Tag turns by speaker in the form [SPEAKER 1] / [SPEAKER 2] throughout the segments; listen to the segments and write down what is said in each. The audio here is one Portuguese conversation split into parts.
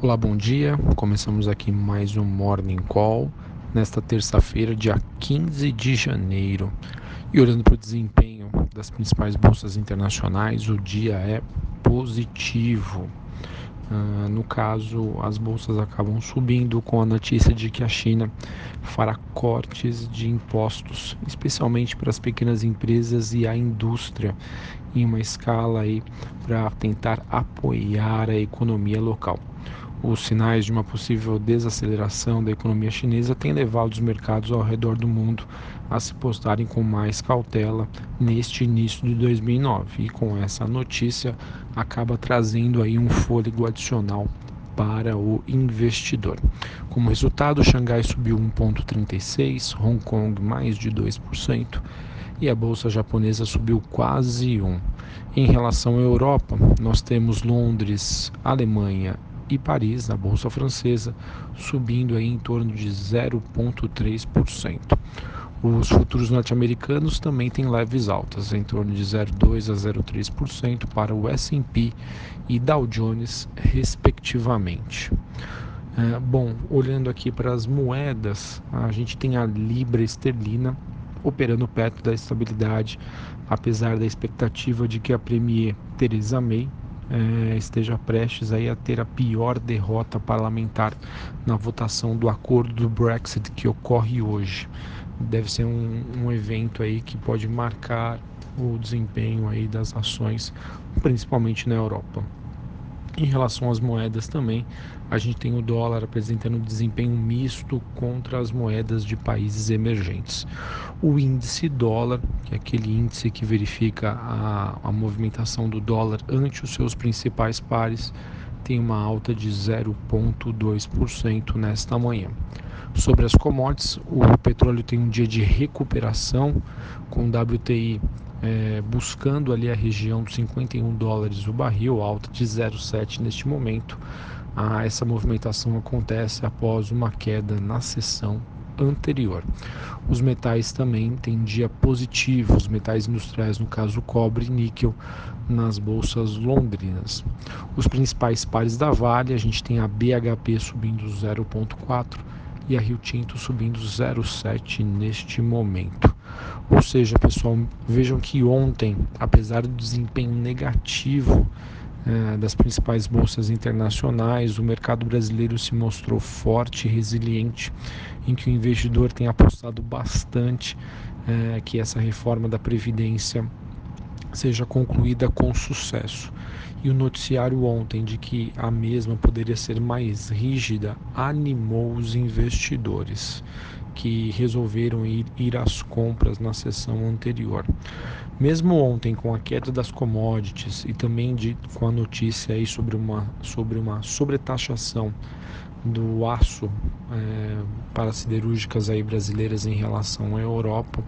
[SPEAKER 1] Olá, bom dia. Começamos aqui mais um Morning Call nesta terça-feira, dia 15 de janeiro. E olhando para o desempenho das principais bolsas internacionais, o dia é positivo. Uh, no caso, as bolsas acabam subindo com a notícia de que a China fará cortes de impostos, especialmente para as pequenas empresas e a indústria, em uma escala aí para tentar apoiar a economia local. Os sinais de uma possível desaceleração da economia chinesa têm levado os mercados ao redor do mundo a se postarem com mais cautela neste início de 2009 e com essa notícia acaba trazendo aí um fôlego adicional para o investidor. Como resultado, Xangai subiu 1,36%, Hong Kong mais de 2% e a bolsa japonesa subiu quase 1%. Em relação à Europa, nós temos Londres, Alemanha e Paris, a bolsa francesa, subindo aí em torno de 0,3%. Os futuros norte-americanos também têm leves altas, em torno de 0,2 a 0,3% para o S&P e Dow Jones, respectivamente. É, bom, olhando aqui para as moedas, a gente tem a libra esterlina operando perto da estabilidade, apesar da expectativa de que a Premier Theresa May é, esteja prestes aí a ter a pior derrota parlamentar na votação do acordo do Brexit que ocorre hoje. Deve ser um, um evento aí que pode marcar o desempenho aí das ações, principalmente na Europa. Em relação às moedas também, a gente tem o dólar apresentando desempenho misto contra as moedas de países emergentes. O índice dólar, que é aquele índice que verifica a, a movimentação do dólar ante os seus principais pares, tem uma alta de 0,2% nesta manhã. Sobre as commodities, o petróleo tem um dia de recuperação, com WTI é, buscando ali a região dos 51 dólares o barril, alta de 0,7 neste momento. Ah, essa movimentação acontece após uma queda na sessão anterior. Os metais também têm dia positivo, os metais industriais, no caso cobre e níquel, nas bolsas londrinas. Os principais pares da Vale, a gente tem a BHP subindo 0,4 e a Rio Tinto subindo 0,7 neste momento. Ou seja, pessoal, vejam que ontem, apesar do desempenho negativo eh, das principais bolsas internacionais, o mercado brasileiro se mostrou forte e resiliente, em que o investidor tem apostado bastante eh, que essa reforma da Previdência seja concluída com sucesso. E o noticiário ontem de que a mesma poderia ser mais rígida animou os investidores que resolveram ir, ir às compras na sessão anterior. Mesmo ontem, com a queda das commodities e também de, com a notícia aí sobre uma, sobre uma sobretaxação do aço é, para siderúrgicas aí brasileiras em relação à Europa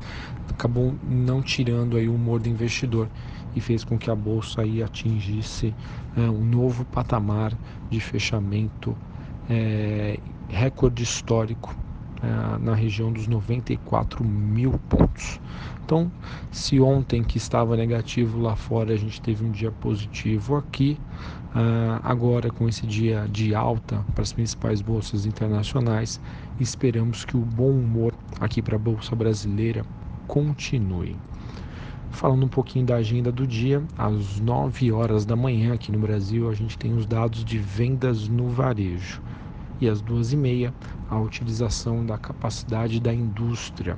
[SPEAKER 1] acabou não tirando aí o humor do investidor e fez com que a bolsa aí atingisse é, um novo patamar de fechamento é, recorde histórico na região dos 94 mil pontos. Então, se ontem que estava negativo lá fora a gente teve um dia positivo aqui, uh, agora com esse dia de alta para as principais bolsas internacionais, esperamos que o bom humor aqui para a bolsa brasileira continue. Falando um pouquinho da agenda do dia, às 9 horas da manhã aqui no Brasil a gente tem os dados de vendas no varejo e às duas e meia a utilização da capacidade da indústria.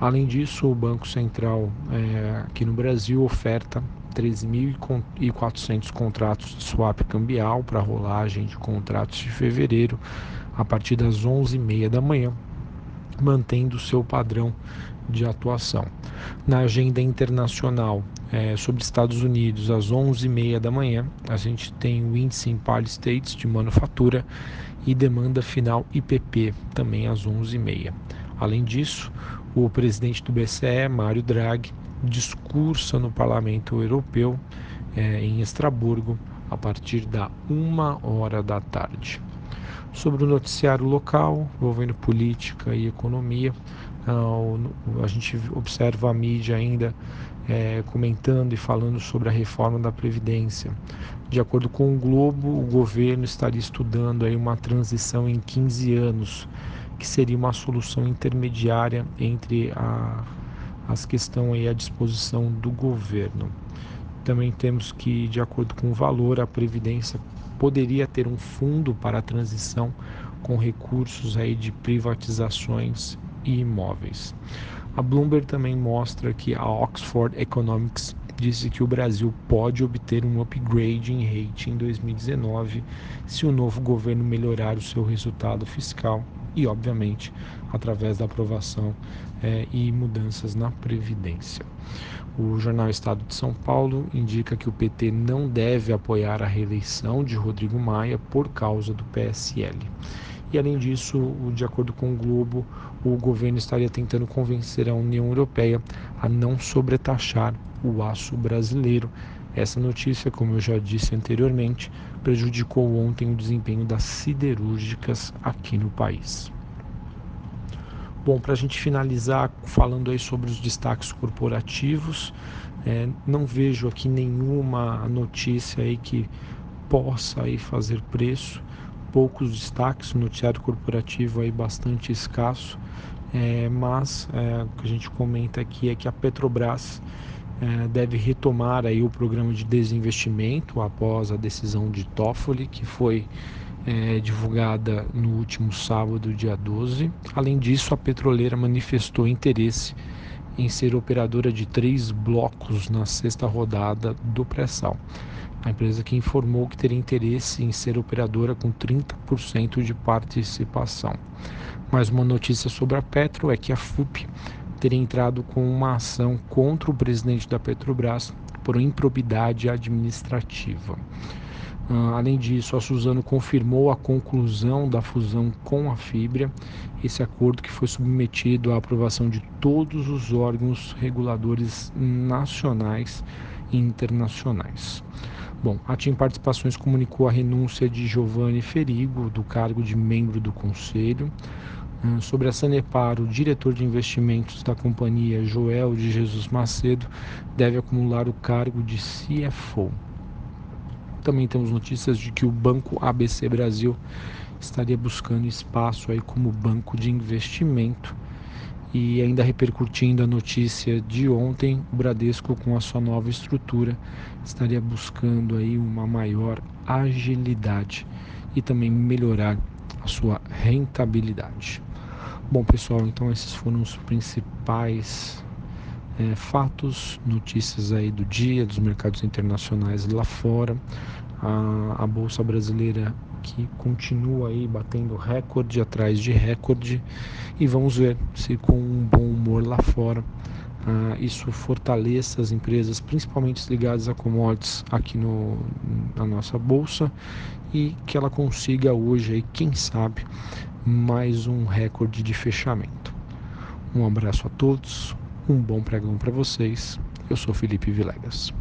[SPEAKER 1] Além disso, o Banco Central é, aqui no Brasil oferta 13.400 contratos de swap cambial para rolagem de contratos de fevereiro a partir das 11h30 da manhã, mantendo seu padrão de atuação. Na agenda internacional é, sobre Estados Unidos, às 11h30 da manhã, a gente tem o índice Empire States de manufatura e demanda final IPP, também às 11h30. Além disso, o presidente do BCE, Mário Draghi, discursa no Parlamento Europeu é, em Estraburgo a partir da uma hora da tarde. Sobre o noticiário local envolvendo política e economia, a gente observa a mídia ainda é, comentando e falando sobre a reforma da Previdência. De acordo com o Globo, o governo estaria estudando aí uma transição em 15 anos, que seria uma solução intermediária entre a, as que estão aí à disposição do governo. Também temos que, de acordo com o valor, a Previdência poderia ter um fundo para a transição com recursos aí de privatizações e imóveis. A Bloomberg também mostra que a Oxford Economics disse que o Brasil pode obter um upgrade em rating em 2019 se o novo governo melhorar o seu resultado fiscal e, obviamente, através da aprovação é, e mudanças na Previdência. O jornal Estado de São Paulo indica que o PT não deve apoiar a reeleição de Rodrigo Maia por causa do PSL. E além disso, de acordo com o Globo, o governo estaria tentando convencer a União Europeia a não sobretaxar o aço brasileiro. Essa notícia, como eu já disse anteriormente, prejudicou ontem o desempenho das siderúrgicas aqui no país. Bom, para a gente finalizar falando aí sobre os destaques corporativos, é, não vejo aqui nenhuma notícia aí que possa aí fazer preço poucos destaques, o noticiário corporativo aí bastante escasso, é, mas é, o que a gente comenta aqui é que a Petrobras é, deve retomar aí o programa de desinvestimento após a decisão de Toffoli, que foi é, divulgada no último sábado, dia 12. Além disso, a petroleira manifestou interesse em ser operadora de três blocos na sexta rodada do pré-sal a empresa que informou que teria interesse em ser operadora com 30% de participação. Mais uma notícia sobre a Petro é que a FUP teria entrado com uma ação contra o presidente da Petrobras por improbidade administrativa. Uh, além disso, a Suzano confirmou a conclusão da fusão com a Fibra, esse acordo que foi submetido à aprovação de todos os órgãos reguladores nacionais e internacionais. Bom, a TIM Participações comunicou a renúncia de Giovanni Ferigo do cargo de membro do conselho. Ah, sobre a Sanepar, o diretor de investimentos da companhia, Joel de Jesus Macedo, deve acumular o cargo de CFO. Também temos notícias de que o Banco ABC Brasil estaria buscando espaço aí como banco de investimento e ainda repercutindo a notícia de ontem, o Bradesco com a sua nova estrutura estaria buscando aí uma maior agilidade e também melhorar a sua rentabilidade. Bom pessoal, então esses foram os principais é, fatos, notícias aí do dia, dos mercados internacionais lá fora. A, a bolsa brasileira que continua aí batendo recorde atrás de recorde e vamos ver se com um bom humor lá fora ah, isso fortaleça as empresas, principalmente ligadas a commodities aqui no, na nossa bolsa e que ela consiga hoje aí, quem sabe, mais um recorde de fechamento. Um abraço a todos, um bom pregão para vocês. Eu sou Felipe Vilegas.